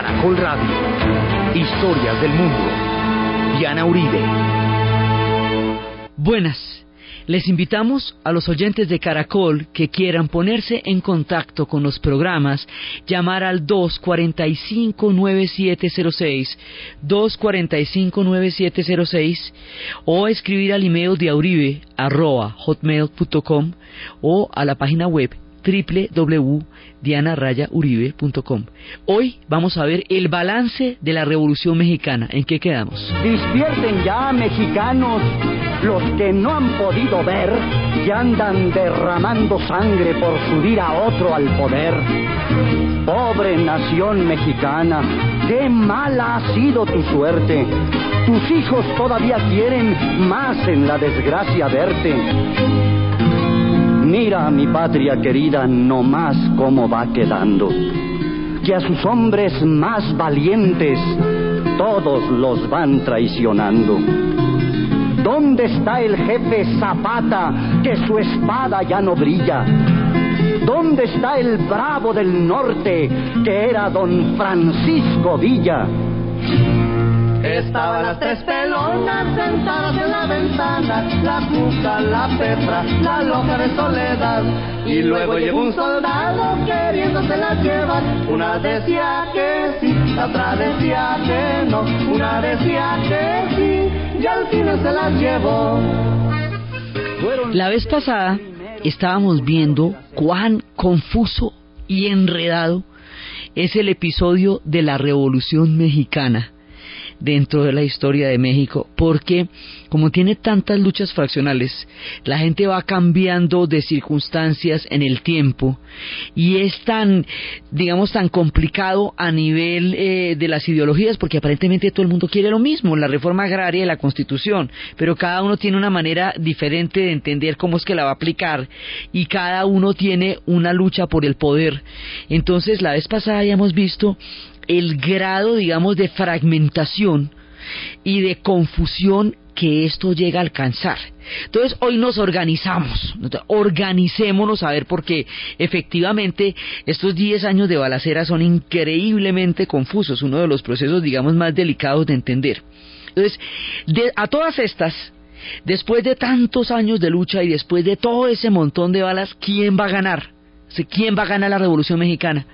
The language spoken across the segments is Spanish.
Caracol Radio. Historias del mundo. Diana Uribe. Buenas. Les invitamos a los oyentes de Caracol que quieran ponerse en contacto con los programas, llamar al 245-9706, 245-9706 o escribir al email de auribe o a la página web www.dianarayauribe.com. Hoy vamos a ver el balance de la Revolución Mexicana. ¿En qué quedamos? Despierten ya, mexicanos. Los que no han podido ver y andan derramando sangre por subir a otro al poder. Pobre nación mexicana, qué mala ha sido tu suerte. Tus hijos todavía quieren más en la desgracia verte. Mira mi patria querida no más cómo va quedando. Que a sus hombres más valientes todos los van traicionando. ¿Dónde está el jefe Zapata que su espada ya no brilla? ¿Dónde está el bravo del norte que era don Francisco Villa? Estaban las tres pelonas sentadas en la ventana, la puta, la Petra, la loca de soledad. Y luego llegó un soldado queriéndose las llevar. Una decía que sí, la otra decía que no. Una decía que sí, y al final se las llevó. La vez pasada estábamos viendo cuán confuso y enredado es el episodio de la Revolución Mexicana dentro de la historia de México, porque como tiene tantas luchas fraccionales, la gente va cambiando de circunstancias en el tiempo y es tan, digamos, tan complicado a nivel eh, de las ideologías, porque aparentemente todo el mundo quiere lo mismo, la reforma agraria y la constitución, pero cada uno tiene una manera diferente de entender cómo es que la va a aplicar y cada uno tiene una lucha por el poder. Entonces, la vez pasada habíamos visto el grado, digamos, de fragmentación y de confusión que esto llega a alcanzar. Entonces hoy nos organizamos, organicémonos a ver porque efectivamente estos 10 años de balacera son increíblemente confusos, uno de los procesos digamos más delicados de entender. Entonces, a todas estas, después de tantos años de lucha y después de todo ese montón de balas, ¿quién va a ganar? ¿Quién va a ganar la Revolución Mexicana?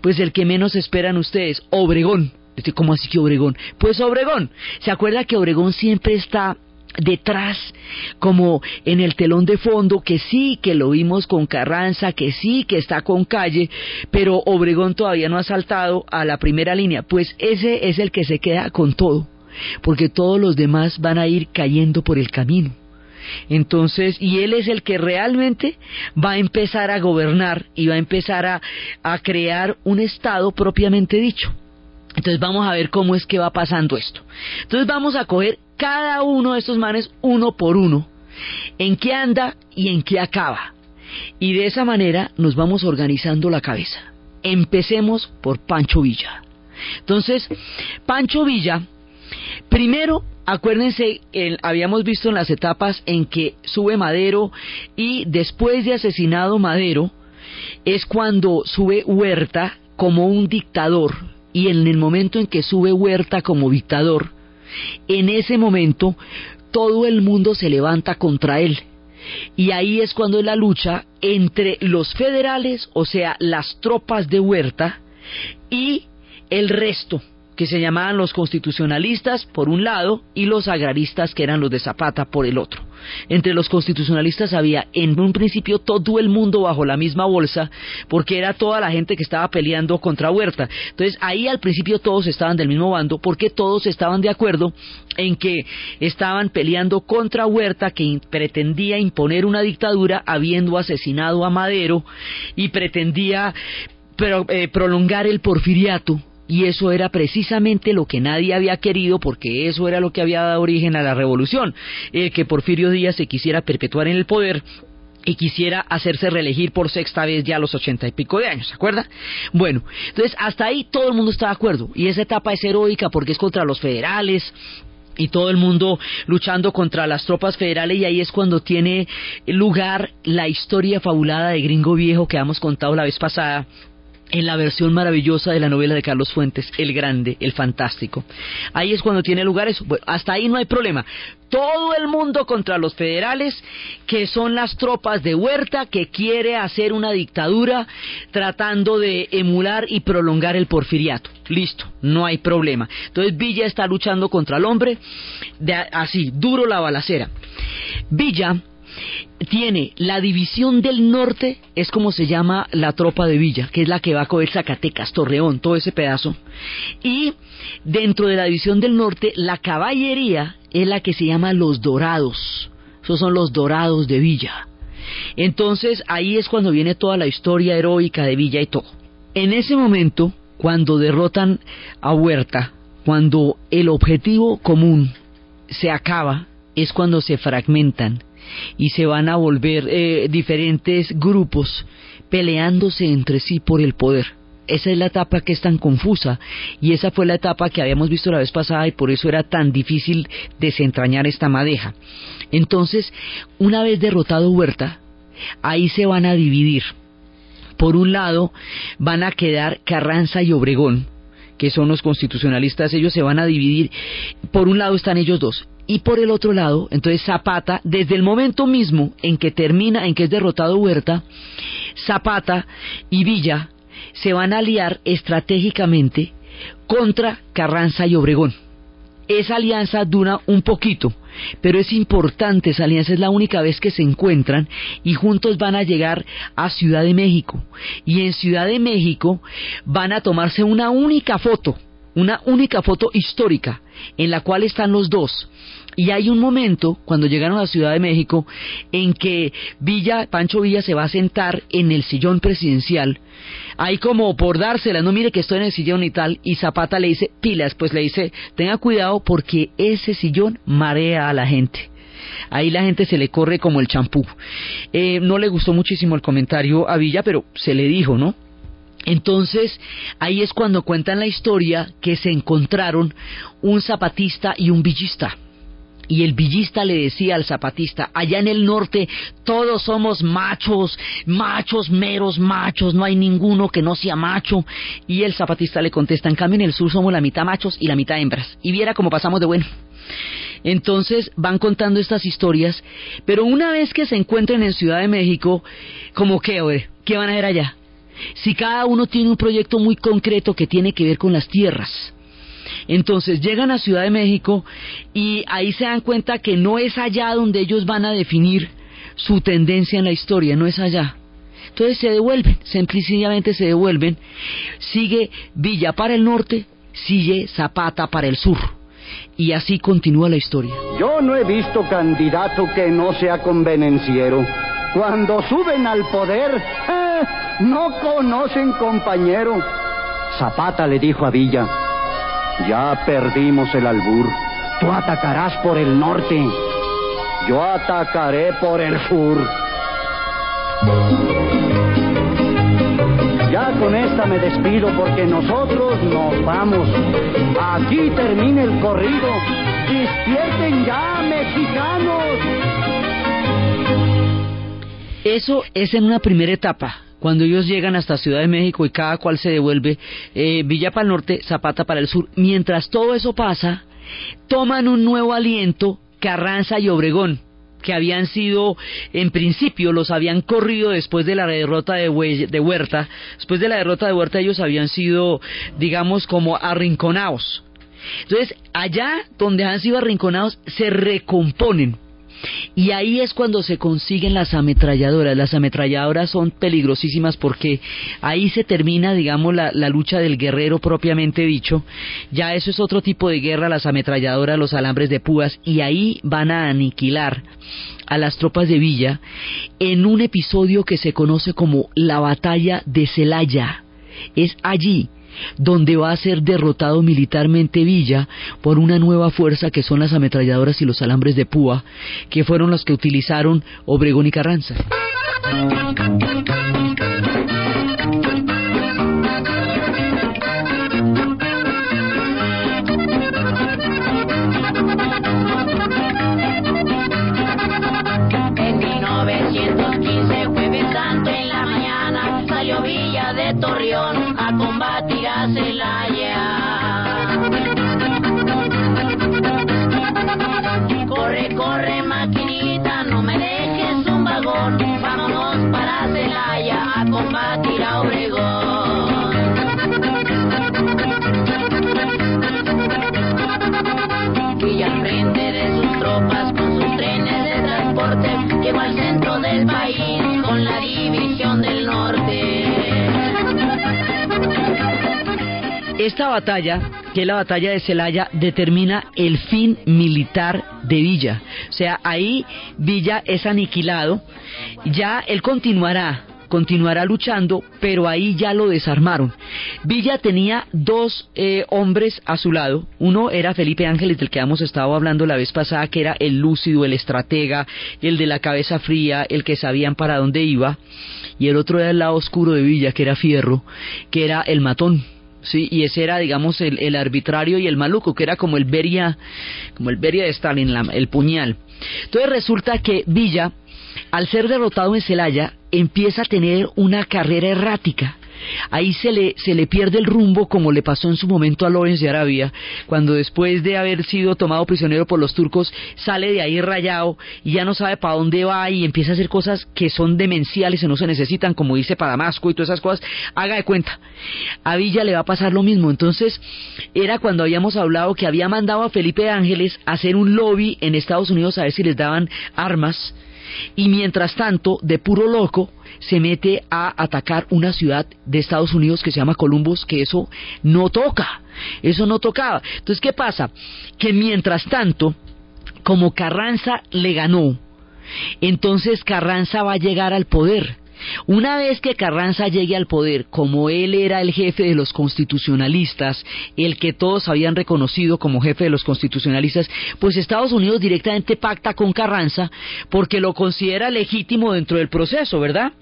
Pues el que menos esperan ustedes, Obregón. ¿Cómo así que Obregón? Pues Obregón. ¿Se acuerda que Obregón siempre está detrás, como en el telón de fondo, que sí, que lo vimos con Carranza, que sí, que está con Calle, pero Obregón todavía no ha saltado a la primera línea. Pues ese es el que se queda con todo, porque todos los demás van a ir cayendo por el camino. Entonces, y él es el que realmente va a empezar a gobernar y va a empezar a, a crear un Estado propiamente dicho. Entonces vamos a ver cómo es que va pasando esto. Entonces vamos a coger cada uno de estos manes uno por uno, en qué anda y en qué acaba. Y de esa manera nos vamos organizando la cabeza. Empecemos por Pancho Villa. Entonces, Pancho Villa, primero Acuérdense, habíamos visto en las etapas en que sube Madero y después de asesinado Madero es cuando sube Huerta como un dictador y en el momento en que sube Huerta como dictador, en ese momento todo el mundo se levanta contra él. Y ahí es cuando es la lucha entre los federales, o sea, las tropas de Huerta, y el resto, que se llamaban los constitucionalistas por un lado y los agraristas que eran los de Zapata por el otro. Entre los constitucionalistas había en un principio todo el mundo bajo la misma bolsa porque era toda la gente que estaba peleando contra Huerta. Entonces ahí al principio todos estaban del mismo bando porque todos estaban de acuerdo en que estaban peleando contra Huerta que pretendía imponer una dictadura habiendo asesinado a Madero y pretendía eh, prolongar el porfiriato y eso era precisamente lo que nadie había querido porque eso era lo que había dado origen a la revolución, el que Porfirio Díaz se quisiera perpetuar en el poder y quisiera hacerse reelegir por sexta vez ya a los ochenta y pico de años, ¿se acuerda? Bueno, entonces hasta ahí todo el mundo está de acuerdo y esa etapa es heroica porque es contra los federales, y todo el mundo luchando contra las tropas federales y ahí es cuando tiene lugar la historia fabulada de Gringo Viejo que hemos contado la vez pasada en la versión maravillosa de la novela de Carlos Fuentes, El Grande, El Fantástico. Ahí es cuando tiene lugar eso. hasta ahí no hay problema. Todo el mundo contra los federales, que son las tropas de Huerta, que quiere hacer una dictadura tratando de emular y prolongar el porfiriato. Listo, no hay problema. Entonces Villa está luchando contra el hombre, de, así, duro la balacera. Villa tiene la división del norte, es como se llama la tropa de Villa, que es la que va a coger Zacatecas, Torreón, todo ese pedazo. Y dentro de la división del norte, la caballería es la que se llama los Dorados. Esos son los Dorados de Villa. Entonces ahí es cuando viene toda la historia heroica de Villa y todo. En ese momento, cuando derrotan a Huerta, cuando el objetivo común se acaba, es cuando se fragmentan y se van a volver eh, diferentes grupos peleándose entre sí por el poder. Esa es la etapa que es tan confusa y esa fue la etapa que habíamos visto la vez pasada y por eso era tan difícil desentrañar esta madeja. Entonces, una vez derrotado Huerta, ahí se van a dividir. Por un lado, van a quedar Carranza y Obregón, que son los constitucionalistas, ellos se van a dividir. Por un lado están ellos dos, y por el otro lado, entonces Zapata, desde el momento mismo en que termina, en que es derrotado Huerta, Zapata y Villa se van a aliar estratégicamente contra Carranza y Obregón. Esa alianza dura un poquito, pero es importante, esa alianza es la única vez que se encuentran y juntos van a llegar a Ciudad de México. Y en Ciudad de México van a tomarse una única foto, una única foto histórica en la cual están los dos y hay un momento, cuando llegaron a la Ciudad de México, en que Villa, Pancho Villa se va a sentar en el sillón presidencial. Hay como por dársela, no mire que estoy en el sillón y tal, y Zapata le dice, pilas, pues le dice, tenga cuidado porque ese sillón marea a la gente ahí la gente se le corre como el champú. Eh, no le gustó muchísimo el comentario a Villa, pero se le dijo, ¿no? Entonces, ahí es cuando cuentan la historia que se encontraron un zapatista y un villista. Y el villista le decía al zapatista, allá en el norte todos somos machos, machos, meros machos, no hay ninguno que no sea macho. Y el zapatista le contesta, en cambio en el sur somos la mitad machos y la mitad hembras. Y viera cómo pasamos de bueno. Entonces van contando estas historias, pero una vez que se encuentren en Ciudad de México, ¿cómo qué, ¿Qué van a hacer allá? Si cada uno tiene un proyecto muy concreto que tiene que ver con las tierras, entonces llegan a Ciudad de México y ahí se dan cuenta que no es allá donde ellos van a definir su tendencia en la historia, no es allá. Entonces se devuelven, sencillamente se devuelven. Sigue Villa para el norte, sigue Zapata para el sur. Y así continúa la historia. Yo no he visto candidato que no sea convenenciero. Cuando suben al poder, no conocen compañero. Zapata le dijo a Villa, ya perdimos el albur. Tú atacarás por el norte. Yo atacaré por el sur. Ya con esta me despido porque nosotros nos vamos. Aquí termina el corrido. Despierten ya, mexicanos. Eso es en una primera etapa cuando ellos llegan hasta Ciudad de México y cada cual se devuelve, eh, Villa para el norte, Zapata para el sur, mientras todo eso pasa, toman un nuevo aliento Carranza y Obregón, que habían sido, en principio, los habían corrido después de la derrota de, de Huerta. Después de la derrota de Huerta ellos habían sido, digamos, como arrinconados. Entonces, allá donde han sido arrinconados, se recomponen y ahí es cuando se consiguen las ametralladoras. Las ametralladoras son peligrosísimas porque ahí se termina, digamos, la, lucha del guerrero propiamente dicho. Ya eso es otro tipo de guerra, las ametralladoras, los alambres de púas, y ahí van a aniquilar a las tropas de Villa en un episodio que se conoce como la batalla de Celaya. Es allí donde va a ser derrotado militarmente Villa por una nueva fuerza que son las ametralladoras y los alambres de púa, que fueron los que utilizaron Obregón y Carranza. En 1915, jueves santo en la mañana, salió Villa de Torreón Celaya a combatir a Obregón. Villa al frente de sus tropas con sus trenes de transporte llegó al centro del país con la división del norte. Esta batalla, que es la batalla de Celaya, determina el fin militar de Villa. O sea, ahí Villa es aniquilado, ya él continuará continuará luchando, pero ahí ya lo desarmaron. Villa tenía dos eh, hombres a su lado. Uno era Felipe Ángeles, del que hemos estado hablando la vez pasada, que era el lúcido, el estratega, el de la cabeza fría, el que sabían para dónde iba. Y el otro era el lado oscuro de Villa, que era Fierro, que era el matón, sí, y ese era, digamos, el, el, arbitrario y el maluco, que era como el Beria, como el Beria de Stalin, la, el puñal. Entonces resulta que Villa, al ser derrotado en Celaya, empieza a tener una carrera errática. Ahí se le, se le pierde el rumbo como le pasó en su momento a Lorenz de Arabia, cuando después de haber sido tomado prisionero por los turcos sale de ahí rayado y ya no sabe para dónde va y empieza a hacer cosas que son demenciales y no se necesitan, como dice para Damasco y todas esas cosas, haga de cuenta. A Villa le va a pasar lo mismo. Entonces, era cuando habíamos hablado que había mandado a Felipe Ángeles a hacer un lobby en Estados Unidos a ver si les daban armas y mientras tanto, de puro loco, se mete a atacar una ciudad de Estados Unidos que se llama Columbus, que eso no toca, eso no tocaba. Entonces, ¿qué pasa? Que mientras tanto, como Carranza le ganó, entonces Carranza va a llegar al poder. Una vez que Carranza llegue al poder, como él era el jefe de los constitucionalistas, el que todos habían reconocido como jefe de los constitucionalistas, pues Estados Unidos directamente pacta con Carranza porque lo considera legítimo dentro del proceso, ¿verdad?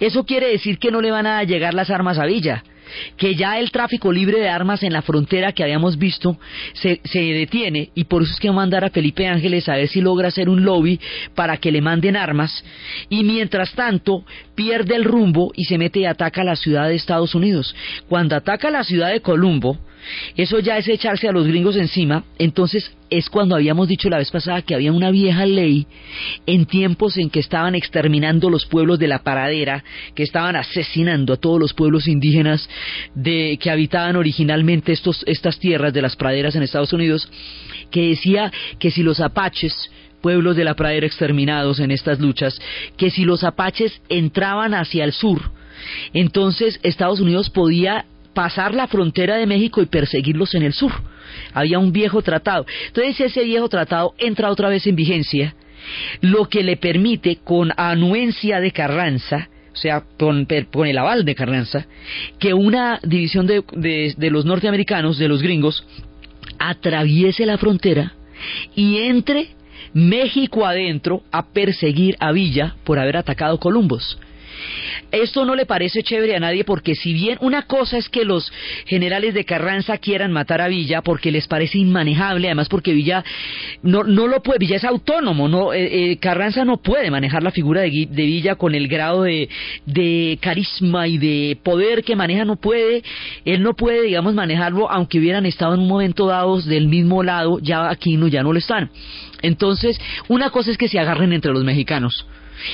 Eso quiere decir que no le van a llegar las armas a Villa que ya el tráfico libre de armas en la frontera que habíamos visto se, se, detiene y por eso es que a mandar a Felipe Ángeles a ver si logra hacer un lobby para que le manden armas y mientras tanto pierde el rumbo y se mete y ataca la ciudad de Estados Unidos. Cuando ataca la ciudad de Columbo, eso ya es echarse a los gringos encima, entonces es cuando habíamos dicho la vez pasada que había una vieja ley en tiempos en que estaban exterminando los pueblos de la paradera, que estaban asesinando a todos los pueblos indígenas de que habitaban originalmente estos, estas tierras de las praderas en Estados Unidos, que decía que si los apaches pueblos de la pradera exterminados en estas luchas, que si los apaches entraban hacia el sur, entonces Estados Unidos podía pasar la frontera de México y perseguirlos en el sur. Había un viejo tratado. Entonces ese viejo tratado entra otra vez en vigencia, lo que le permite, con anuencia de Carranza, o sea, con, con el aval de Carranza, que una división de, de, los norteamericanos, de los gringos, atraviese la frontera y entre México adentro a perseguir a Villa por haber atacado Columbus. Esto no le parece chévere a nadie porque si bien una cosa es que los generales de Carranza quieran matar a Villa porque les parece inmanejable, además porque Villa no, no lo puede, Villa es autónomo, no eh, eh, Carranza no puede manejar la figura de, de Villa con el grado de, de, carisma y de poder que maneja, no puede, él no puede, digamos, manejarlo aunque hubieran estado en un momento dado del mismo lado, ya aquí no, ya no lo están. Entonces, una cosa es que se agarren entre los mexicanos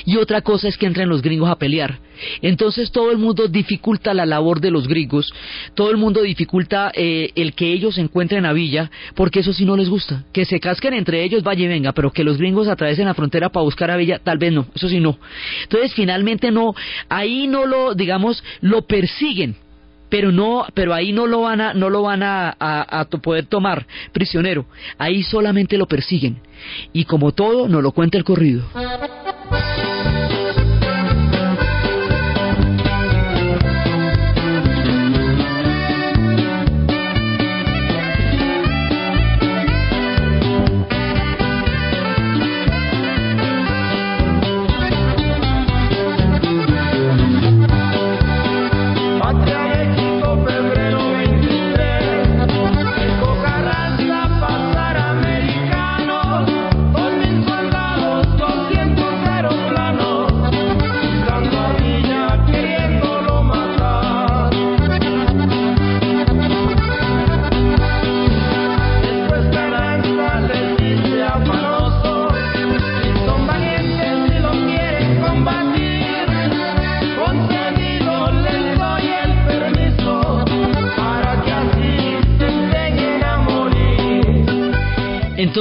y otra cosa es que entren los gringos a pelear. Entonces todo el mundo dificulta la labor de los gringos, todo el mundo dificulta eh, el que ellos encuentren a Villa, porque eso sí no les gusta. Que se casquen entre ellos, vaya y venga, pero que los gringos atraviesen la frontera para buscar a Villa, tal vez no, eso sí no. Entonces finalmente no, ahí no lo, digamos, lo persiguen pero no pero ahí no lo van a no lo van a, a, a, poder tomar prisionero ahí solamente lo persiguen y como todo nos lo cuenta el corrido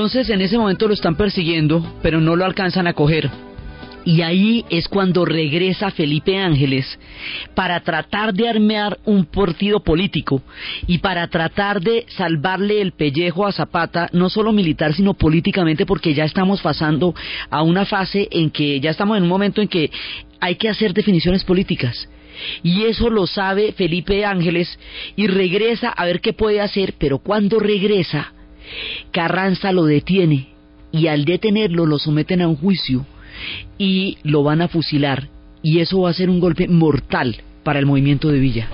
Entonces en ese momento lo están persiguiendo, pero no lo alcanzan a coger. Y ahí es cuando regresa Felipe Ángeles para tratar de armear un partido político y para tratar de salvarle el pellejo a Zapata, no solo militar, sino políticamente, porque ya estamos pasando a una fase en que ya estamos en un momento en que hay que hacer definiciones políticas. Y eso lo sabe Felipe Ángeles y regresa a ver qué puede hacer, pero cuando regresa, Carranza lo detiene y al detenerlo lo someten a un juicio y lo van a fusilar y eso va a ser un golpe mortal para el movimiento de Villa.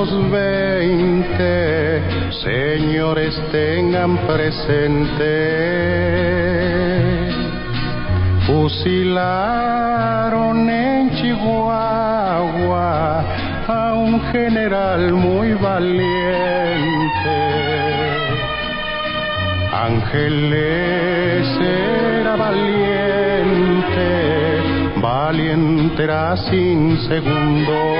1920, señores tengan presente, fusilaron en Chihuahua a un general muy valiente. Ángeles era valiente, valiente era sin segundo.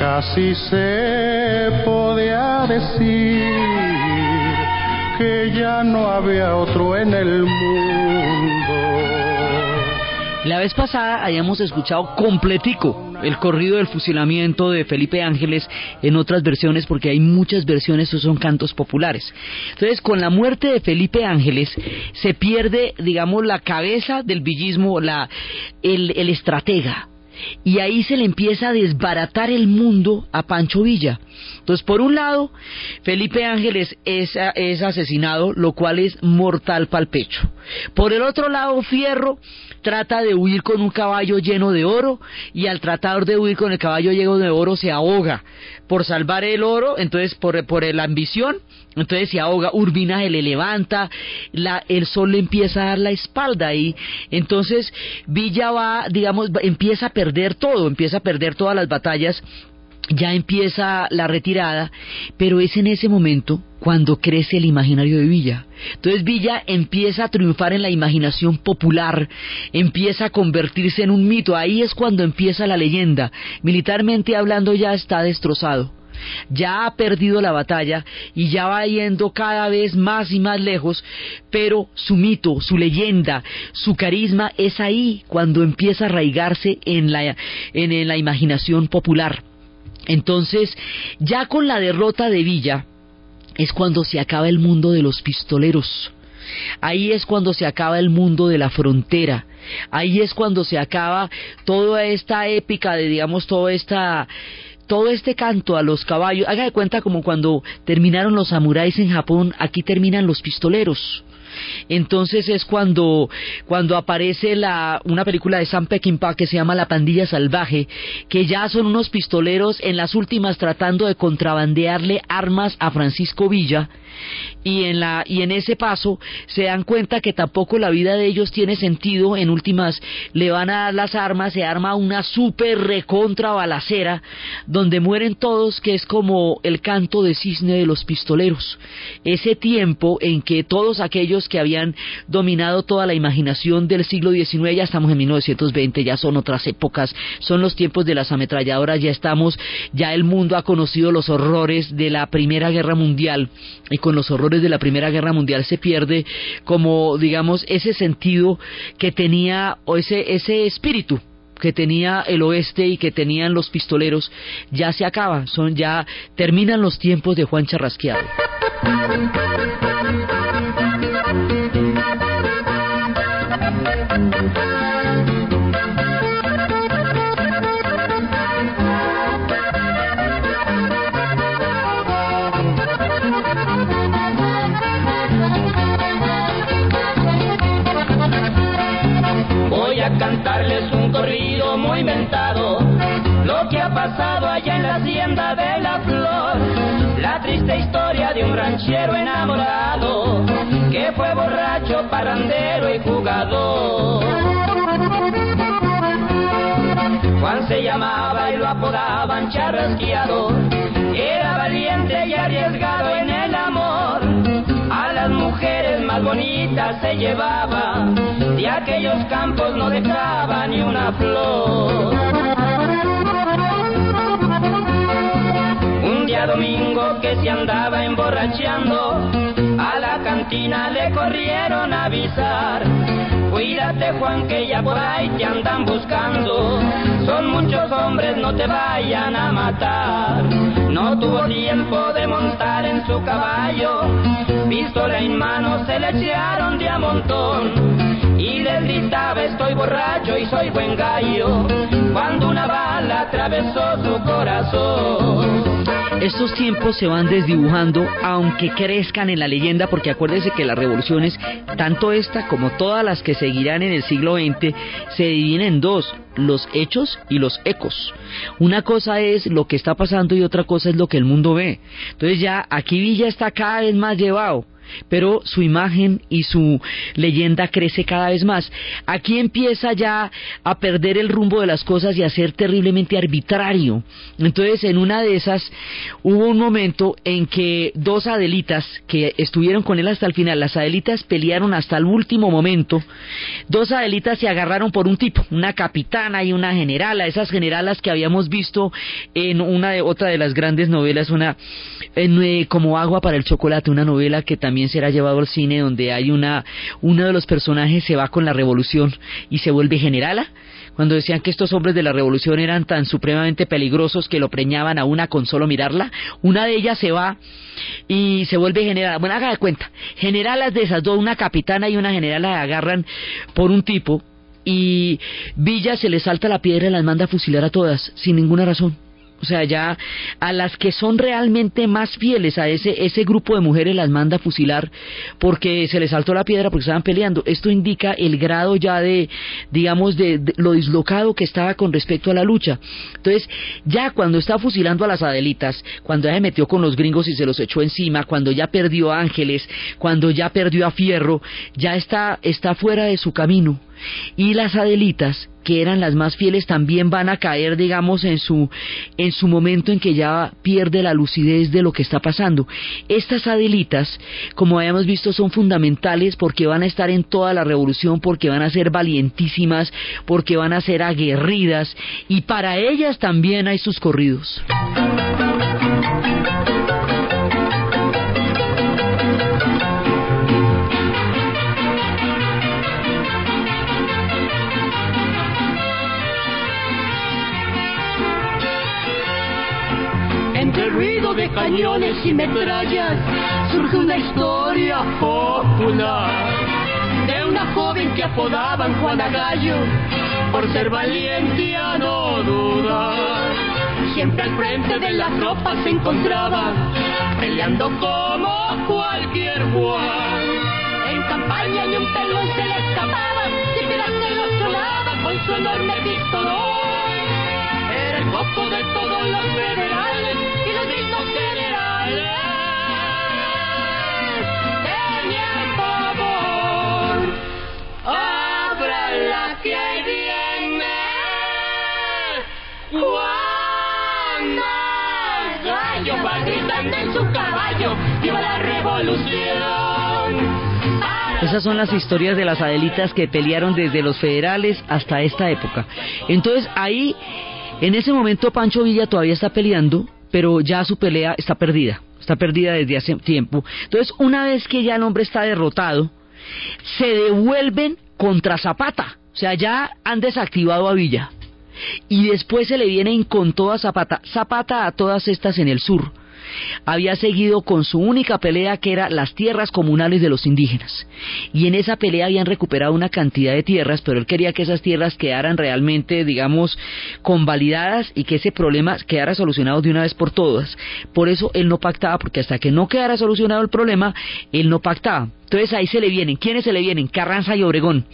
Casi se podía decir que ya no había otro en el mundo. La vez pasada hayamos escuchado completico el corrido del fusilamiento de Felipe Ángeles en otras versiones, porque hay muchas versiones, esos son cantos populares. Entonces, con la muerte de Felipe Ángeles, se pierde, digamos, la cabeza del villismo, la, el estratega, y ahí se le empieza a desbaratar el mundo a Pancho Villa. Entonces, por un lado, Felipe Ángeles es, es asesinado, lo cual es mortal para el pecho. Por el otro lado, Fierro trata de huir con un caballo lleno de oro y al tratar de huir con el caballo lleno de oro se ahoga por salvar el oro, entonces por, por la ambición, entonces se ahoga, Urbina se le levanta, la, el sol le empieza a dar la espalda y entonces Villa va, digamos, empieza a perder todo, empieza a perder todas las batallas ya empieza la retirada, pero es en ese momento cuando crece el imaginario de Villa. Entonces Villa empieza a triunfar en la imaginación popular, empieza a convertirse en un mito, ahí es cuando empieza la leyenda. Militarmente hablando ya está destrozado. Ya ha perdido la batalla y ya va yendo cada vez más y más lejos, pero su mito, su leyenda, su carisma es ahí cuando empieza a arraigarse en la, en la imaginación popular. Entonces, ya con la derrota de Villa, es cuando se acaba el mundo de los pistoleros. Ahí es cuando se acaba el mundo de la frontera. Ahí es cuando se acaba toda esta épica de, digamos, toda esta todo este canto a los caballos, haga de cuenta como cuando terminaron los samuráis en Japón, aquí terminan los pistoleros. Entonces es cuando, cuando aparece la, una película de Sam Peckinpah que se llama La pandilla salvaje, que ya son unos pistoleros en las últimas tratando de contrabandearle armas a Francisco Villa y en la y en ese paso se dan cuenta que tampoco la vida de ellos tiene sentido. En últimas le van a dar las armas se arma una super recontra balacera donde mueren todos que es como el canto de cisne de los pistoleros. Ese tiempo en que todos aquellos que habían dominado toda la imaginación del siglo XIX ya estamos en 1920 ya son otras épocas son los tiempos de las ametralladoras ya estamos ya el mundo ha conocido los horrores de la primera guerra mundial y los horrores de la Primera Guerra Mundial se pierde como, digamos, ese sentido que tenía, o ese, ese espíritu que tenía el oeste y que tenían los pistoleros, ya se acaba, son ya, terminan los tiempos de Juan Charrasqueado. Cantarles un corrido muy inventado, lo que ha pasado allá en la hacienda de la flor, la triste historia de un ranchero enamorado, que fue borracho, parandero y jugador. Juan se llamaba y lo apodaban charrasqueado, que era valiente y arriesgado en el amor. Mujeres más bonitas se llevaba, de aquellos campos no dejaba ni una flor. Un día domingo que se andaba emborrachando, a la cantina le corrieron a avisar Cuídate Juan que ya por ahí te andan buscando. Son muchos hombres, no te vayan a matar. No tuvo tiempo de montar en su caballo. Pistola en mano se le echaron de a. Y le gritaba estoy borracho y soy buen gallo. Cuando una bala atravesó su corazón. Estos tiempos se van desdibujando, aunque crezcan en la leyenda, porque acuérdense que las revoluciones, tanto esta como todas las que seguirán en el siglo XX, se dividen en dos, los hechos y los ecos. Una cosa es lo que está pasando y otra cosa es lo que el mundo ve. Entonces ya aquí Villa está cada vez más llevado pero su imagen y su leyenda crece cada vez más. Aquí empieza ya a perder el rumbo de las cosas y a ser terriblemente arbitrario. Entonces, en una de esas hubo un momento en que dos Adelitas que estuvieron con él hasta el final, las Adelitas pelearon hasta el último momento. Dos Adelitas se agarraron por un tipo, una capitana y una generala, esas generalas que habíamos visto en una de otra de las grandes novelas, una eh, como agua para el chocolate, una novela que también será llevado al cine donde hay una, uno de los personajes se va con la revolución y se vuelve generala cuando decían que estos hombres de la revolución eran tan supremamente peligrosos que lo preñaban a una con solo mirarla, una de ellas se va y se vuelve general. Bueno, haga de cuenta, generalas de esas dos, una capitana y una general la agarran por un tipo y Villa se le salta la piedra y las manda a fusilar a todas, sin ninguna razón. O sea, ya a las que son realmente más fieles a ese, ese grupo de mujeres las manda a fusilar porque se les saltó la piedra porque estaban peleando. Esto indica el grado ya de, digamos, de, lo dislocado que estaba con respecto a la lucha. Entonces, ya cuando está fusilando a las Adelitas, cuando ya se metió con los gringos y se los echó encima, cuando ya perdió a Ángeles, cuando ya perdió a Fierro, ya está, está fuera de su camino y las Adelitas, que eran las más fieles, también van a caer, digamos, en su, en su momento en que ya pierde la lucidez de lo que está pasando. Estas Adelitas, como habíamos visto, son fundamentales porque van a estar en toda la revolución, porque van a ser valientísimas, porque van a ser aguerridas, y para ellas también hay sus corridos. De cañones y metrallas surge una historia popular de una joven que apodaban Juana Gallo por ser valiente a no dudar. Siempre al frente de las tropas se encontraba peleando como cualquier cual. En campaña ni un pelón se le escapaba, siempre se lo tronaba con su enorme pistolón. Era el foco de todos los federales Esas son las historias de las Adelitas que pelearon desde los federales hasta esta época. Entonces ahí, en ese momento Pancho Villa todavía está peleando, pero ya su pelea está perdida, está perdida desde hace tiempo. Entonces una vez que ya el hombre está derrotado, se devuelven contra Zapata, o sea, ya han desactivado a Villa. Y después se le vienen con toda Zapata, Zapata a todas estas en el sur había seguido con su única pelea que era las tierras comunales de los indígenas. Y en esa pelea habían recuperado una cantidad de tierras, pero él quería que esas tierras quedaran realmente, digamos, convalidadas y que ese problema quedara solucionado de una vez por todas. Por eso él no pactaba, porque hasta que no quedara solucionado el problema, él no pactaba. Entonces ahí se le vienen. ¿Quiénes se le vienen? Carranza y Obregón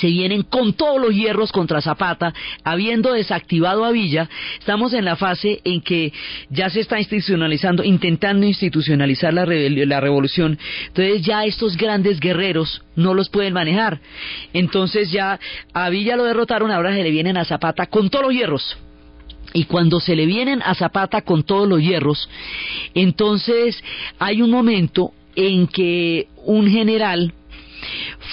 se vienen con todos los hierros contra Zapata, habiendo desactivado a Villa, estamos en la fase en que ya se está institucionalizando, intentando institucionalizar la, la revolución, entonces ya estos grandes guerreros no los pueden manejar, entonces ya a Villa lo derrotaron, ahora se le vienen a Zapata con todos los hierros, y cuando se le vienen a Zapata con todos los hierros, entonces hay un momento en que un general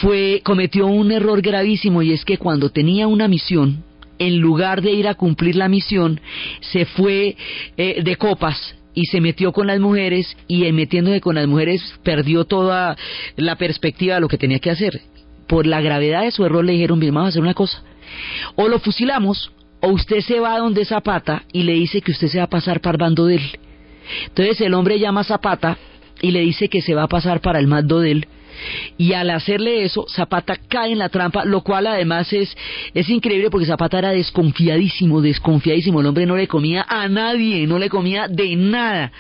fue cometió un error gravísimo y es que cuando tenía una misión en lugar de ir a cumplir la misión se fue eh, de copas y se metió con las mujeres y metiéndose con las mujeres perdió toda la perspectiva de lo que tenía que hacer. Por la gravedad de su error le dijeron, bien, vamos a hacer una cosa. O lo fusilamos o usted se va donde Zapata y le dice que usted se va a pasar para el bando de él. Entonces el hombre llama a Zapata y le dice que se va a pasar para el mando de él. Y al hacerle eso, Zapata cae en la trampa, lo cual además es, es increíble porque Zapata era desconfiadísimo, desconfiadísimo. El hombre no le comía a nadie, no le comía de nada.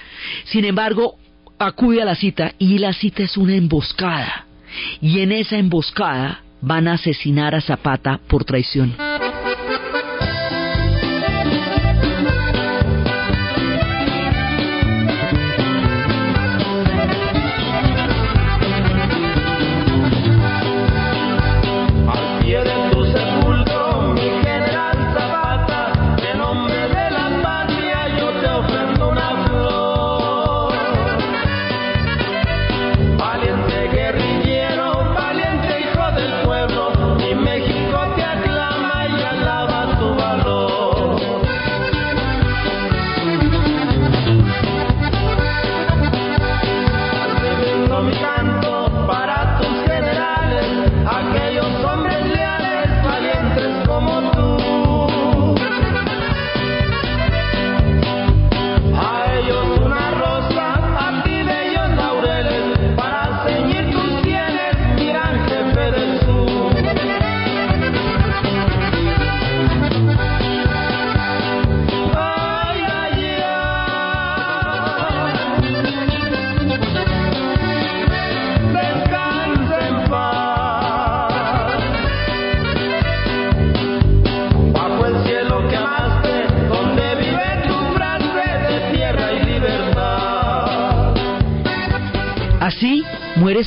Sin embargo, acude a la cita y la cita es una emboscada. Y en esa emboscada van a asesinar a Zapata por traición.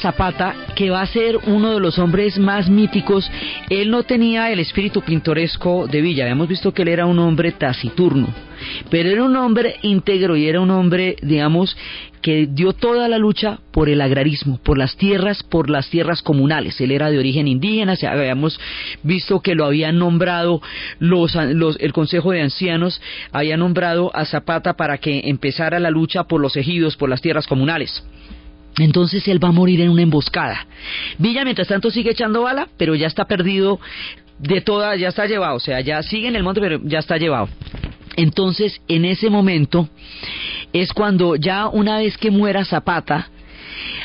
Zapata, que va a ser uno de los hombres más míticos, él no tenía el espíritu pintoresco de Villa. Habíamos visto que él era un hombre taciturno, pero era un hombre íntegro y era un hombre, digamos, que dio toda la lucha por el agrarismo, por las tierras, por las tierras comunales. Él era de origen indígena, habíamos visto que lo habían nombrado los, el Consejo de Ancianos, había nombrado a Zapata para que empezara la lucha por los ejidos, por las tierras comunales. Entonces él va a morir en una emboscada. Villa, mientras tanto, sigue echando bala, pero ya está perdido de toda, ya está llevado, o sea, ya sigue en el monte, pero ya está llevado. Entonces, en ese momento, es cuando ya una vez que muera Zapata,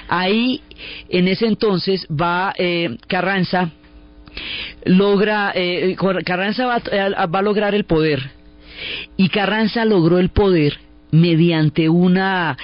ahí, en ese entonces, va eh, Carranza, logra, eh, Carranza va, va a lograr el poder. Y Carranza logró el poder mediante una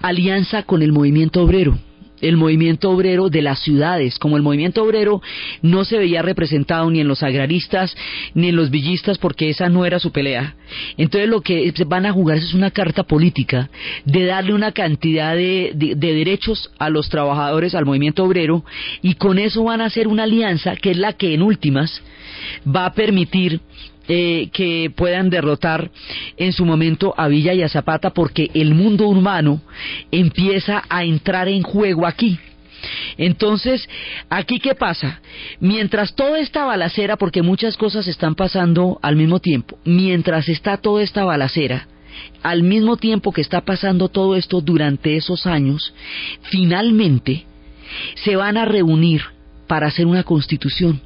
alianza con el movimiento obrero el movimiento obrero de las ciudades, como el movimiento obrero no se veía representado ni en los agraristas ni en los villistas porque esa no era su pelea. Entonces lo que van a jugar es una carta política de darle una cantidad de, de derechos a los trabajadores, al movimiento obrero, y con eso van a hacer una alianza que es la que en últimas va a permitir eh, que puedan derrotar en su momento a Villa y a Zapata porque el mundo humano empieza a entrar en juego aquí. Entonces, ¿aquí qué pasa? Mientras toda esta balacera, porque muchas cosas están pasando al mismo tiempo, mientras está toda esta balacera, al mismo tiempo que está pasando todo esto durante esos años, finalmente se van a reunir para hacer una constitución.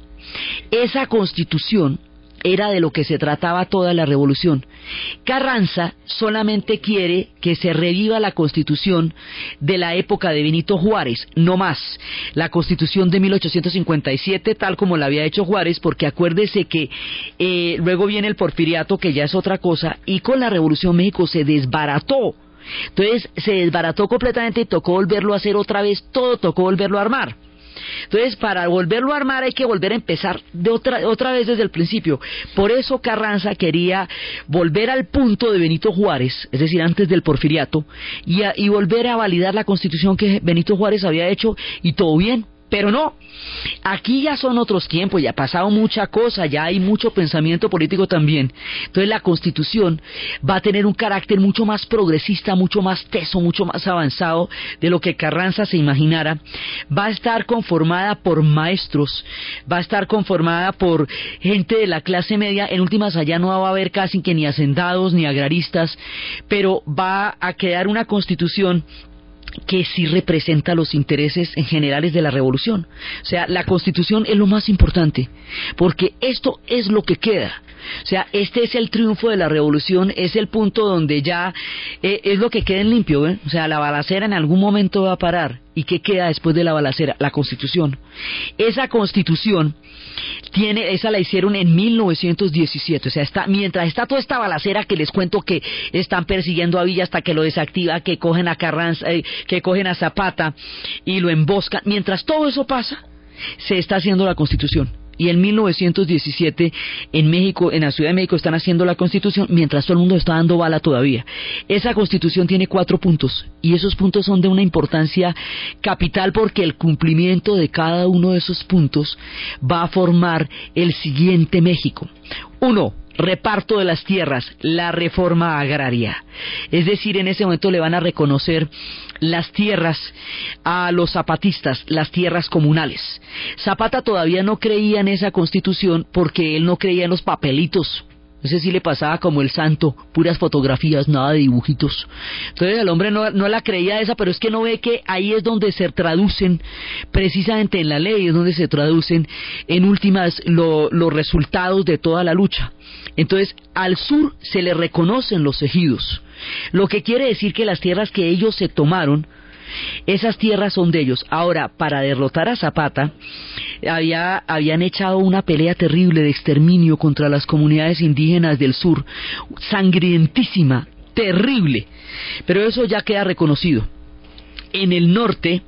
Esa constitución era de lo que se trataba toda la revolución. Carranza solamente quiere que se reviva la constitución de la época de Benito Juárez, no más. La constitución de 1857, tal como la había hecho Juárez, porque acuérdese que eh, luego viene el porfiriato, que ya es otra cosa, y con la revolución México se desbarató. Entonces se desbarató completamente y tocó volverlo a hacer otra vez, todo tocó volverlo a armar. Entonces, para volverlo a armar hay que volver a empezar de otra, otra vez desde el principio. Por eso Carranza quería volver al punto de Benito Juárez, es decir, antes del porfiriato, y, y volver a validar la constitución que Benito Juárez había hecho y todo bien, Pero no, aquí ya son otros tiempos, ya ha pasado mucha cosa, ya hay mucho pensamiento político también. Entonces la constitución va a tener un carácter mucho más progresista, mucho más teso, mucho más avanzado de lo que Carranza se imaginara. Va a estar conformada por maestros, va a estar conformada por gente de la clase media. En últimas allá no va a haber casi que ni hacendados ni agraristas, pero va a quedar una constitución que sí representa los intereses en generales de la revolución. O sea, la constitución es lo más importante, porque esto es lo que queda. O sea, este es el triunfo de la revolución, es el punto donde ya eh, es lo que queda en limpio. O sea, la balacera en algún momento va a parar. ¿Y qué queda después de la balacera? La constitución. Esa constitución tiene, esa la hicieron en 1917, o sea, está, mientras está toda esta balacera que les cuento que están persiguiendo a Villa hasta que lo desactiva, que cogen a Carranza, eh, que cogen a Zapata y lo emboscan, mientras todo eso pasa, se está haciendo la constitución y en 1917 en México, en la Ciudad de México están haciendo la Constitución mientras todo el mundo está dando bala todavía. Esa Constitución tiene cuatro puntos y esos puntos son de una importancia capital porque el cumplimiento de cada uno de esos puntos va a formar el siguiente México. Uno, reparto de las tierras, la reforma agraria. Es decir, en ese momento le van a reconocer las tierras a los zapatistas, las tierras comunales. Zapata todavía no creía en esa constitución porque él no creía en los papelitos ese sí le pasaba como el santo, puras fotografías, nada de dibujitos. Entonces el hombre no, la creía esa, pero es que no ve que ahí es donde se traducen, precisamente en la ley, es donde se traducen en últimas los resultados de toda la lucha. Entonces al sur se le reconocen los ejidos, lo que quiere decir que las tierras que ellos se tomaron, esas tierras son de ellos. Ahora, para derrotar a Zapata, había, habían echado una pelea terrible de exterminio contra las comunidades indígenas del sur, sangrientísima, terrible. Pero eso ya queda reconocido. En el norte,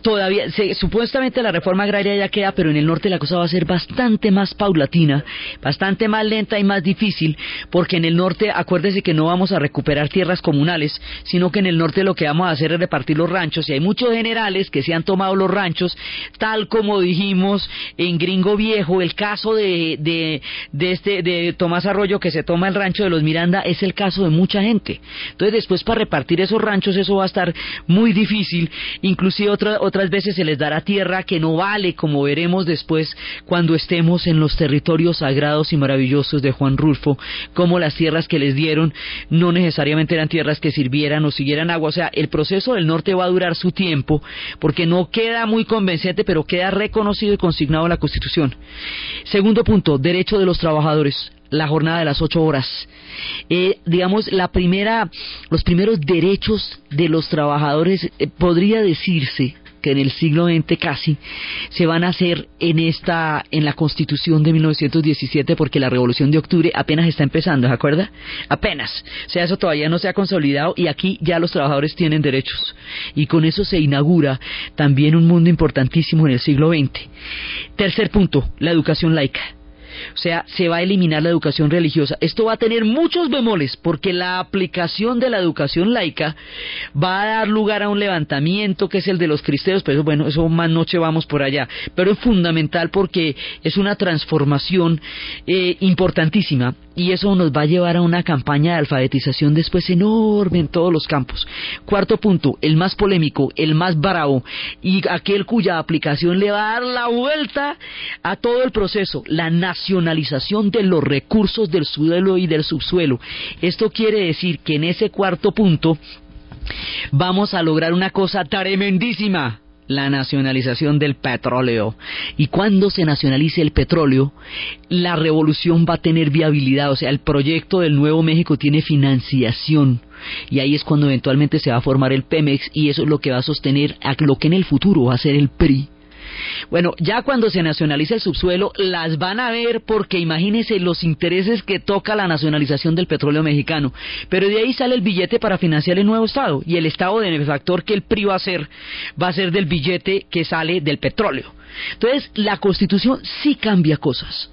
todavía, supuestamente la reforma agraria ya queda, pero en el norte la cosa va a ser bastante más paulatina, bastante más lenta y más difícil, porque en el norte, acuérdese que no vamos a recuperar tierras comunales, sino que en el norte lo que vamos a hacer es repartir los ranchos, y hay muchos generales que se han tomado los ranchos, tal como dijimos en Gringo Viejo, el caso de, de, de este, de Tomás Arroyo que se toma el rancho de los Miranda, es el caso de mucha gente. Entonces después para repartir esos ranchos eso va a estar muy difícil, inclusive otra, otras veces se les dará tierra que no vale, como veremos después cuando estemos en los territorios sagrados y maravillosos de Juan Rulfo, como las tierras que les dieron no necesariamente eran tierras que sirvieran o siguieran agua. O sea, el proceso del norte va a durar su tiempo, porque no queda muy convenciente, pero queda reconocido y consignado en la Constitución. Segundo punto, derecho de los trabajadores la jornada de las ocho horas. Eh, digamos, la primera, los primeros derechos de los trabajadores, eh, podría decirse, que en el siglo XX casi se van a hacer en esta en la Constitución de 1917 porque la Revolución de Octubre apenas está empezando, ¿se acuerda? Apenas. O sea, eso todavía no se ha consolidado y aquí ya los trabajadores tienen derechos. Y con eso se inaugura también un mundo importantísimo en el siglo XX. Tercer punto, la educación laica. O sea, se va a eliminar la educación religiosa. Esto va a tener muchos bemoles porque la aplicación de la educación laica va a dar lugar a un levantamiento que es el de los cristeros, pero bueno, eso más noche vamos por allá. Pero es fundamental porque es una transformación eh, importantísima y eso nos va a llevar a una campaña de alfabetización después enorme en todos los campos. Cuarto punto, el más polémico, el más bravo y aquel cuya aplicación le va a dar la vuelta a todo el proceso, la nacionalización de los recursos del suelo y del subsuelo. Esto quiere decir que en ese cuarto punto vamos a lograr una cosa tremendísima la nacionalización del petróleo. Y cuando se nacionalice el petróleo, la revolución va a tener viabilidad, o sea, el proyecto del Nuevo México tiene financiación. Y ahí es cuando eventualmente se va a formar el Pemex y eso es lo que va a sostener a lo que en el futuro va a ser el PRI bueno, ya cuando se nacionaliza el subsuelo, las van a ver porque imagínense los intereses que toca la nacionalización del petróleo mexicano. Pero de ahí sale el billete para financiar el nuevo Estado. Y el Estado de benefactor que el PRI va a hacer, va a ser del billete que sale del petróleo. Entonces, la Constitución sí cambia cosas.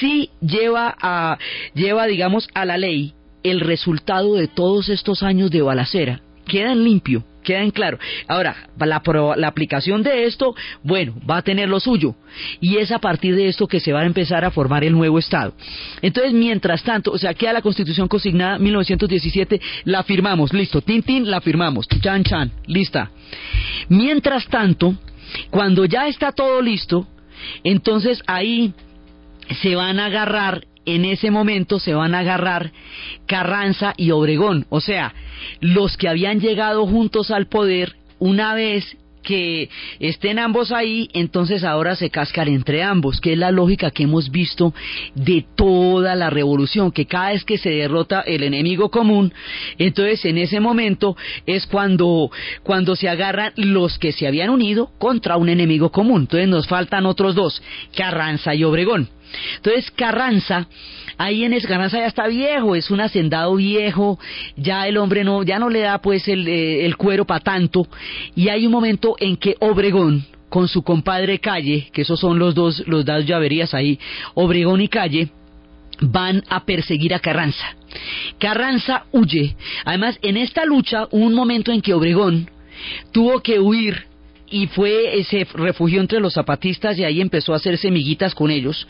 Sí lleva a, lleva, digamos, a la ley el resultado de todos estos años de balacera. Queda en limpio queda en claro. Ahora, la, la aplicación de esto, bueno, va a tener lo suyo. Y es a partir de esto que se va a empezar a formar el nuevo Estado. Entonces, mientras tanto, o sea, queda la Constitución consignada 1917, la firmamos, listo, tin, tin, la firmamos, chan, chan, lista. Mientras tanto, cuando ya está todo listo, entonces ahí se van a agarrar en ese momento se van a agarrar Carranza y Obregón, o sea, los que habían llegado juntos al poder una vez que estén ambos ahí, entonces ahora se cascan entre ambos, que es la lógica que hemos visto de toda la revolución, que cada vez que se derrota el enemigo común, entonces en ese momento es cuando, cuando se agarran los que se habían unido contra un enemigo común. Entonces nos faltan otros dos, Carranza y Obregón. Entonces Carranza, ahí en Carranza ya está viejo, es un hacendado viejo, ya el hombre no, ya no le da pues el, eh, cuero para tanto, y hay un momento en que Obregón, con su compadre Calle, que esos son los dos, los dos llaverías ahí, Obregón y Calle, van a perseguir a Carranza. Carranza huye. Además, en esta lucha hubo un momento en que Obregón tuvo que huir y fue se refugió entre los zapatistas y ahí empezó a hacer semiguitas con ellos.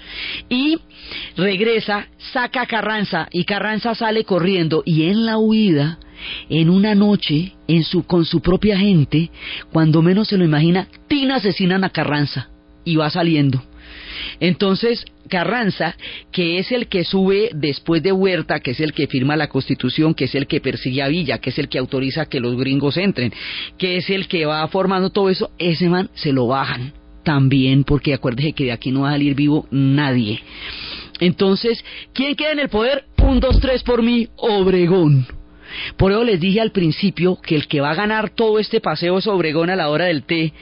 Y regresa saca a Carranza y Carranza sale corriendo y en la huida en una noche en su con su propia gente cuando menos se lo imagina Tina asesinan a Carranza y va saliendo entonces, Carranza, que es el que sube después de Huerta, que es el que firma la constitución, que es el que persigue a Villa, que es el que autoriza que los gringos entren, que es el que va formando todo eso, ese man se lo bajan también, porque acuérdese que de aquí no va a salir vivo nadie. Entonces, ¿quién queda en el poder? Un, dos, tres por mí, Obregón. Por eso les dije al principio que el que va a ganar todo este paseo es Obregón a la hora del té.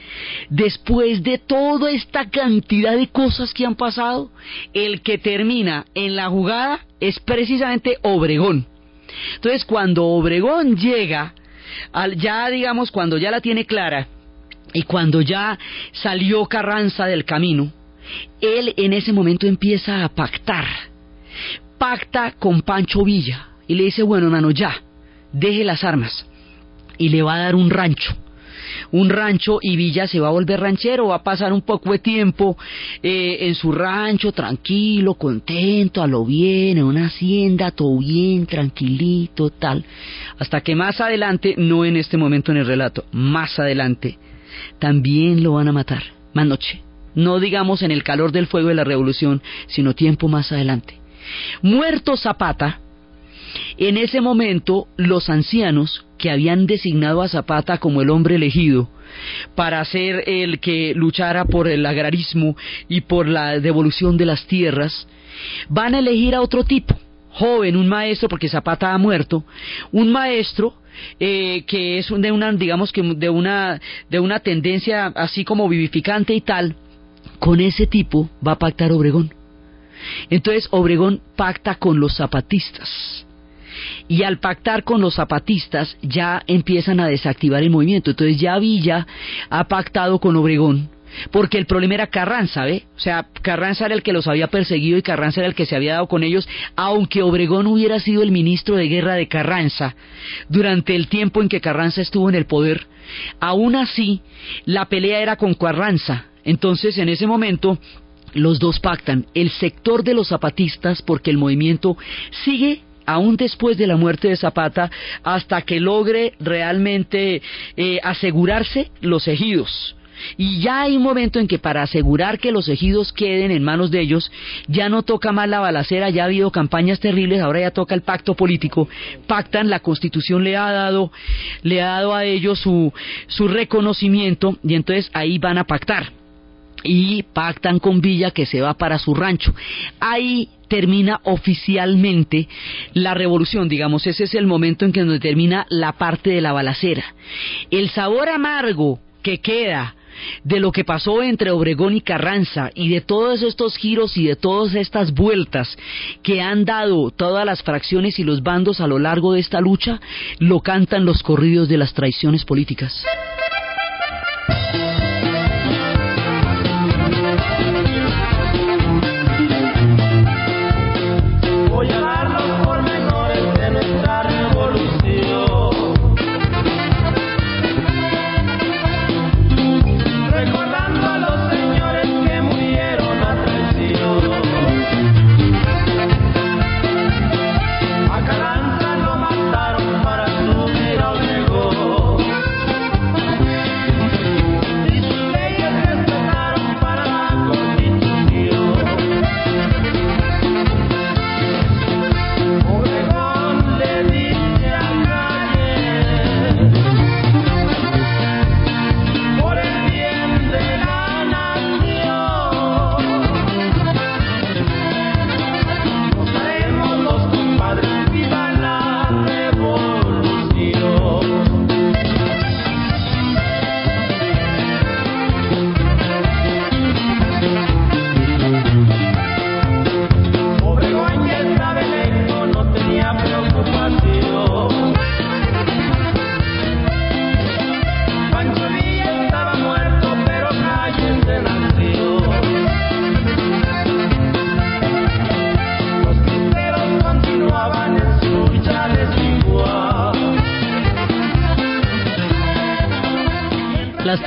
Después de toda esta cantidad de cosas que han pasado, el que termina en la jugada es precisamente Obregón. Entonces, cuando Obregón llega, ya digamos, cuando ya la tiene clara y cuando ya salió Carranza del camino, él en ese momento empieza a pactar. Pacta con Pancho Villa y le dice, bueno, hermano, ya, deje las armas y le va a dar un rancho. Un rancho y Villa se va a volver ranchero, va a pasar un poco de tiempo eh, en su rancho, tranquilo, contento, a lo bien, en una hacienda, todo bien, tranquilito, tal. Hasta que más adelante, no en este momento en el relato, más adelante, también lo van a matar, más noche. No digamos en el calor del fuego de la revolución, sino tiempo más adelante. Muerto Zapata, en ese momento, los ancianos que habían designado a Zapata como el hombre elegido para ser el que luchara por el agrarismo y por la devolución de las tierras, van a elegir a otro tipo, joven, un maestro, porque Zapata ha muerto, un maestro eh, que es de una, digamos que de una, de una tendencia así como vivificante y tal, con ese tipo va a pactar Obregón. Entonces Obregón pacta con los zapatistas y al pactar con los zapatistas ya empiezan a desactivar el movimiento. Entonces ya Villa ha pactado con Obregón, porque el problema era Carranza, ¿ve? O sea, Carranza era el que los había perseguido y Carranza era el que se había dado con ellos, aunque Obregón hubiera sido el ministro de guerra de Carranza durante el tiempo en que Carranza estuvo en el poder. Aún así, la pelea era con Carranza. Entonces, en ese momento, los dos pactan, el sector de los zapatistas, porque el movimiento sigue aún después de la muerte de Zapata, hasta que logre realmente eh, asegurarse los ejidos. Y ya hay un momento en que para asegurar que los ejidos queden en manos de ellos, ya no toca más la balacera, ya ha habido campañas terribles, ahora ya toca el pacto político. Pactan, la constitución le ha dado, le ha dado a ellos su, su reconocimiento y entonces ahí van a pactar y pactan con Villa que se va para su rancho. Ahí termina oficialmente la revolución, digamos, ese es el momento en que nos termina la parte de la balacera. El sabor amargo que queda de lo que pasó entre Obregón y Carranza y de todos estos giros y de todas estas vueltas que han dado todas las fracciones y los bandos a lo largo de esta lucha, lo cantan los corridos de las traiciones políticas.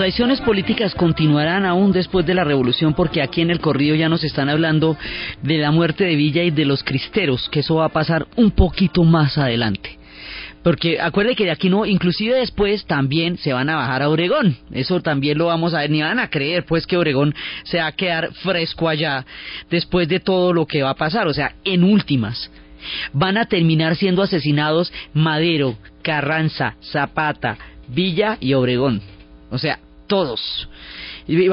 Traiciones políticas continuarán aún después de la revolución porque aquí en el corrido ya nos están hablando de la muerte de Villa y de los cristeros, que eso va a pasar un poquito más adelante. Porque acuerde que de aquí no, inclusive después también se van a bajar a Obregón. Eso también lo vamos a ver, ni van a creer pues que Obregón se va a quedar fresco allá después de todo lo que va a pasar. O sea, en últimas, van a terminar siendo asesinados Madero, Carranza, Zapata, Villa y Obregón. O sea, todos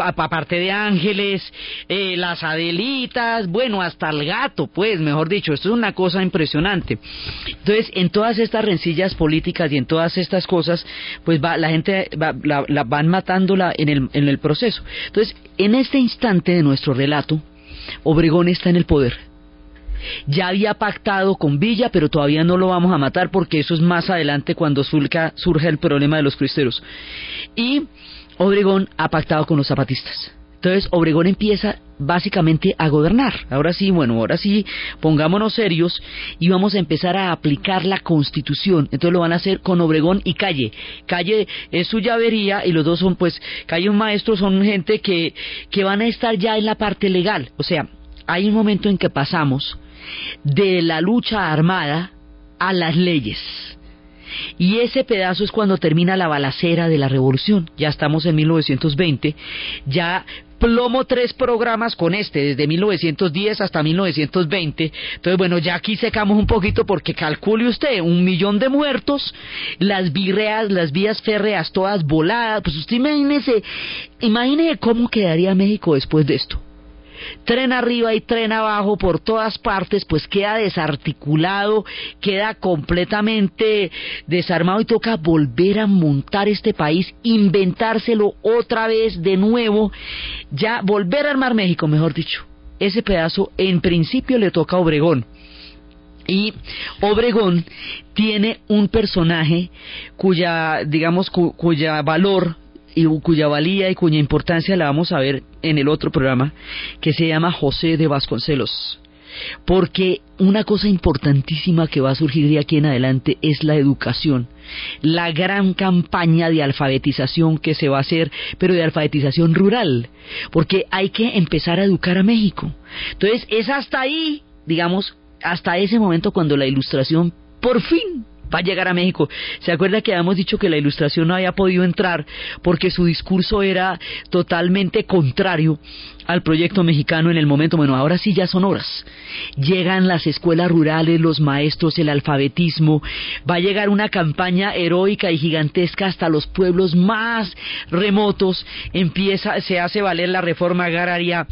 aparte de ángeles, eh, las adelitas, bueno, hasta el gato, pues, mejor dicho, esto es una cosa impresionante. Entonces, en todas estas rencillas políticas y en todas estas cosas, pues va, la gente la, van matándola en el, en el proceso. Entonces, en este instante de nuestro relato, Obregón está en el poder. Ya había pactado con Villa, pero todavía no lo vamos a matar porque eso es más adelante cuando surge el problema de los cristeros. Y Obregón ha pactado con los zapatistas. Entonces Obregón empieza básicamente a gobernar. Ahora sí, bueno, ahora sí, pongámonos serios y vamos a empezar a aplicar la constitución. Entonces lo van a hacer con Obregón y Calle. Calle es su llavería y los dos son pues, Calle y un maestro son gente que, que van a estar ya en la parte legal. O sea, hay un momento en que pasamos de la lucha armada a las leyes. Y ese pedazo es cuando termina la balacera de la revolución. Ya estamos en 1920, ya plomo tres programas con este, desde 1910 hasta 1920. Entonces, bueno, ya aquí secamos un poquito porque calcule usted, un millón de muertos, las virreas, las vías férreas todas voladas. Pues usted imagínese, imagínese cómo quedaría México después de esto tren arriba y tren abajo por todas partes, pues queda desarticulado, queda completamente desarmado y toca volver a montar este país, inventárselo otra vez de nuevo, ya volver a armar México, mejor dicho. Ese pedazo en principio le toca a Obregón. Y Obregón tiene un personaje cuya, digamos, cuya valor y cuya valía y cuya importancia la vamos a ver en el otro programa, que se llama José de Vasconcelos. Porque una cosa importantísima que va a surgir de aquí en adelante es la educación. La gran campaña de alfabetización que se va a hacer, pero de alfabetización rural. Porque hay que empezar a educar a México. Entonces es hasta ahí, digamos, hasta ese momento cuando la ilustración por fin va a llegar a México. ¿Se acuerda que habíamos dicho que la ilustración no había podido entrar porque su discurso era totalmente contrario al proyecto mexicano en el momento? Bueno, ahora sí ya son horas. Llegan las escuelas rurales, los maestros, el alfabetismo. Va a llegar una campaña heroica y gigantesca hasta los pueblos más remotos. Empieza, se hace valer la reforma agraria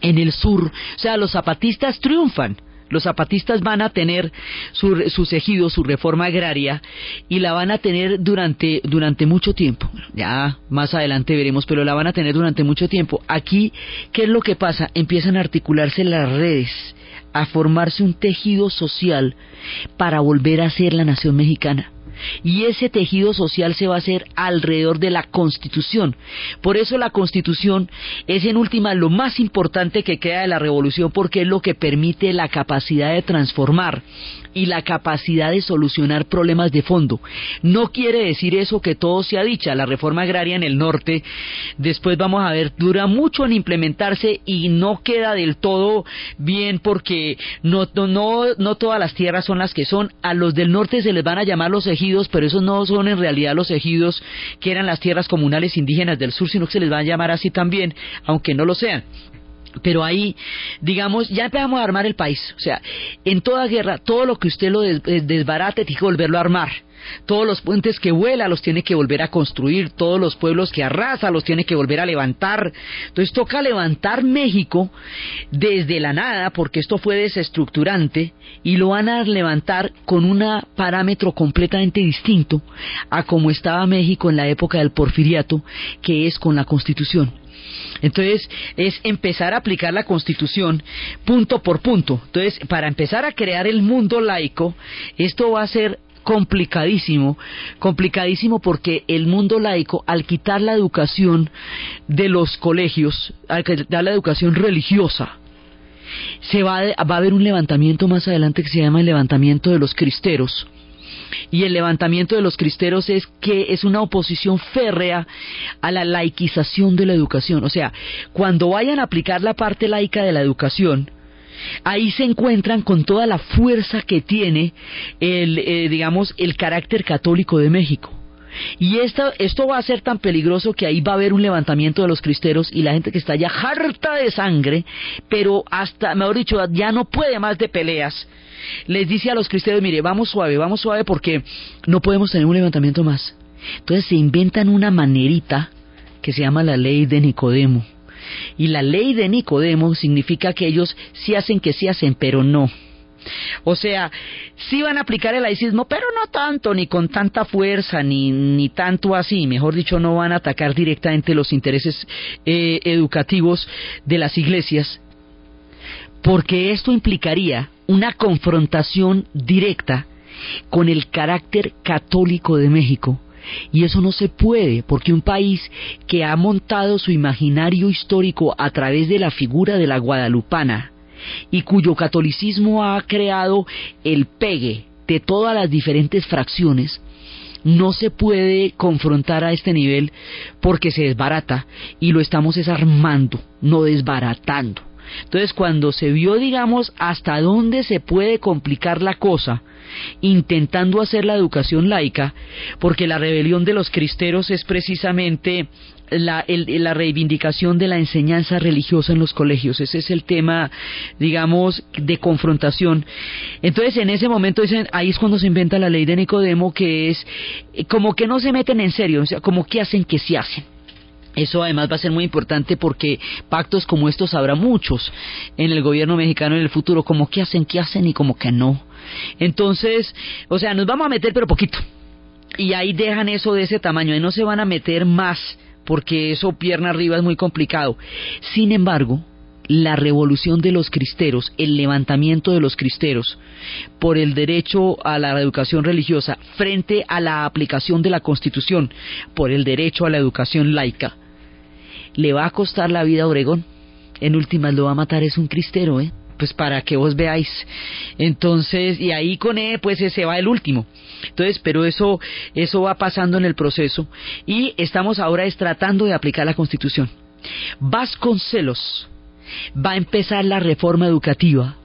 en el sur. O sea, los zapatistas triunfan los zapatistas van a tener su, sus ejidos, su reforma agraria, y la van a tener durante, durante mucho tiempo. Ya más adelante veremos, pero la van a tener durante mucho tiempo. Aquí, ¿qué es lo que pasa? Empiezan a articularse las redes, a formarse un tejido social para volver a ser la nación mexicana y ese tejido social se va a hacer alrededor de la Constitución. Por eso la Constitución es en última lo más importante que queda de la revolución porque es lo que permite la capacidad de transformar y la capacidad de solucionar problemas de fondo. No quiere decir eso que todo sea dicha. La reforma agraria en el norte, después vamos a ver, dura mucho en implementarse y no queda del todo bien porque no todas las tierras son las que son. A los del norte se les van a llamar los ejidos, pero esos no son en realidad los ejidos que eran las tierras comunales indígenas del sur, sino que se les va a llamar así también, aunque no lo sean. Pero ahí, digamos, ya empezamos a armar el país. O sea, en toda guerra, todo lo que usted lo eh, desbarate, tiene que volverlo a armar. Todos los puentes que vuela los tiene que volver a construir, todos los pueblos que arrasa los tiene que volver a levantar. Entonces toca levantar México desde la nada, porque esto fue desestructurante, y lo van a levantar con un parámetro completamente distinto a como estaba México en la época del porfiriato, que es con la Constitución. Entonces, es empezar a aplicar la Constitución punto por punto. Entonces, para empezar a crear el mundo laico, esto va a ser complicadísimo, complicadísimo porque el mundo laico, al quitar la educación de los colegios, al quitar la educación religiosa, se va, va a haber un levantamiento más adelante que se llama el levantamiento de los cristeros, y el levantamiento de los cristeros es que es una oposición férrea a la laiquización de la educación. O sea, cuando vayan a aplicar la parte laica de la educación, ahí se encuentran con toda la fuerza que tiene el, eh, digamos, el carácter católico de México. Y esto, esto va a ser tan peligroso que ahí va a haber un levantamiento de los cristeros y la gente que está ya harta de sangre, pero hasta, mejor dicho, ya no puede más de peleas, les dice a los cristeros, mire, vamos suave, vamos suave porque no podemos tener un levantamiento más. Entonces se inventan una manerita que se llama la ley de Nicodemo. Y la ley de Nicodemo significa que ellos sí hacen que sí hacen, pero no. O sea, sí van a aplicar el laicismo, pero no tanto, ni con tanta fuerza, ni, ni tanto así. Mejor dicho, no van a atacar directamente los intereses eh, educativos de las iglesias, porque esto implicaría una confrontación directa con el carácter católico de México. Y eso no se puede, porque un país que ha montado su imaginario histórico a través de la figura de la guadalupana y cuyo catolicismo ha creado el pegue de todas las diferentes fracciones, no se puede confrontar a este nivel porque se desbarata y lo estamos desarmando, no desbaratando. Entonces, cuando se vio, digamos, hasta dónde se puede complicar la cosa, intentando hacer la educación laica, porque la rebelión de los cristeros es precisamente la, la, reivindicación de la enseñanza religiosa en los colegios. Ese es el tema, digamos, de confrontación. Entonces, en ese momento dicen, ahí es cuando se inventa la ley de Nicodemo, que es eh, como que no se meten en serio, o sea, como que hacen que sí hacen. Eso además va a ser muy importante porque pactos como estos habrá muchos en el gobierno mexicano en el futuro, como que hacen, que hacen y como que no. Entonces, o sea, nos vamos a meter pero poquito. Y ahí dejan eso de ese tamaño, y no se van a meter más porque eso pierna arriba es muy complicado. Sin embargo, la revolución de los cristeros, el levantamiento de los cristeros por el derecho a la educación religiosa frente a la aplicación de la Constitución por el derecho a la educación laica, le va a costar la vida a Obregón. En últimas lo va a matar es un cristero, ¿eh? Pues para que vos veáis. Entonces, y ahí con él, pues se va el último. Entonces, pero eso, eso va pasando en el proceso y estamos ahora es tratando de aplicar la Constitución. Vasconcelos va a empezar la reforma educativa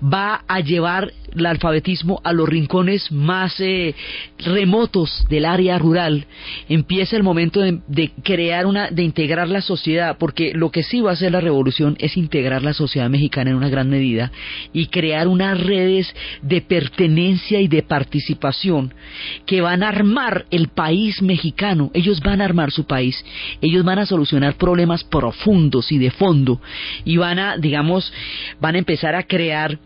va a llevar el alfabetismo a los rincones más eh, remotos del área rural. Empieza el momento de, crear una, de integrar la sociedad, porque lo que sí va a hacer la revolución es integrar la sociedad mexicana en una gran medida y crear unas redes de pertenencia y de participación que van a armar el país mexicano. Ellos van a armar su país, ellos van a solucionar problemas profundos y de fondo y van a, digamos, van a empezar a crear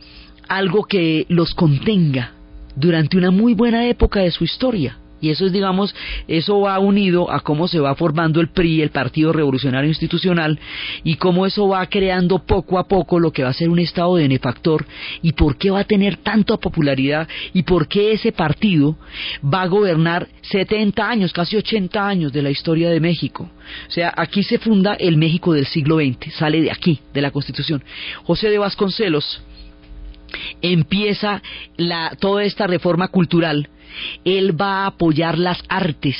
algo que los contenga durante una muy buena época de su historia. Y eso es, digamos, eso va unido a cómo se va formando el PRI, el Partido Revolucionario Institucional, y cómo eso va creando poco a poco lo que va a ser un estado de benefactor, y por qué va a tener tanta popularidad, y por qué ese partido va a gobernar 70 años, casi 80 años de la historia de México. O sea, aquí se funda el México del siglo XX, sale de aquí, de la Constitución. José de Vasconcelos, empieza la, toda esta reforma cultural, él va a apoyar las artes,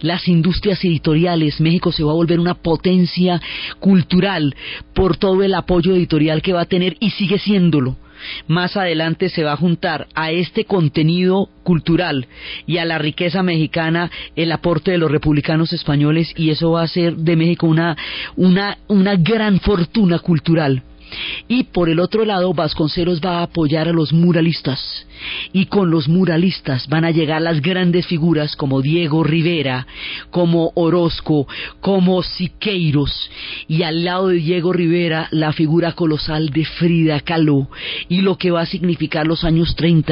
las industrias editoriales. México se va a volver una potencia cultural por todo el apoyo editorial que va a tener y sigue siéndolo. Más adelante se va a juntar a este contenido cultural y a la riqueza mexicana el aporte de los republicanos españoles y eso va a ser de México una, una, una gran fortuna cultural. Y por el otro lado, Vasconcelos va a apoyar a los muralistas. Y con los muralistas van a llegar las grandes figuras como Diego Rivera, como Orozco, como Siqueiros. Y al lado de Diego Rivera, la figura colosal de Frida Kahlo. Y lo que va a significar los años 30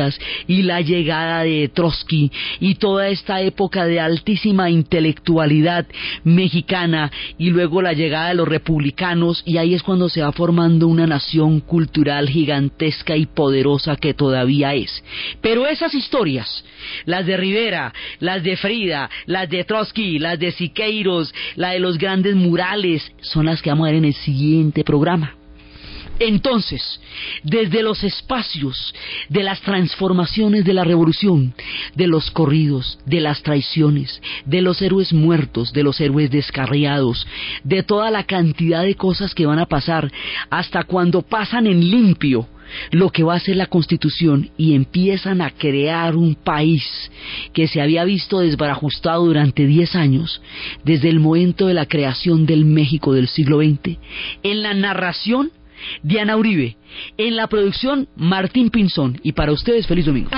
y la llegada de Trotsky y toda esta época de altísima intelectualidad mexicana y luego la llegada de los republicanos y ahí es cuando se va formando una nación cultural gigantesca y poderosa que todavía es. Pero esas historias, las de Rivera, las de Frida, las de Trotsky, las de Siqueiros, la de los grandes murales, son las que vamos a ver en el siguiente programa. Entonces, desde los espacios de las transformaciones de la revolución, de los corridos, de las traiciones, de los héroes muertos, de los héroes descarriados, de toda la cantidad de cosas que van a pasar, hasta cuando pasan en limpio lo que va a ser la constitución y empiezan a crear un país que se había visto desbarajustado durante 10 años, desde el momento de la creación del México del siglo XX, en la narración Diana Uribe. En la producción, Martín Pinzón. Y para ustedes, feliz domingo.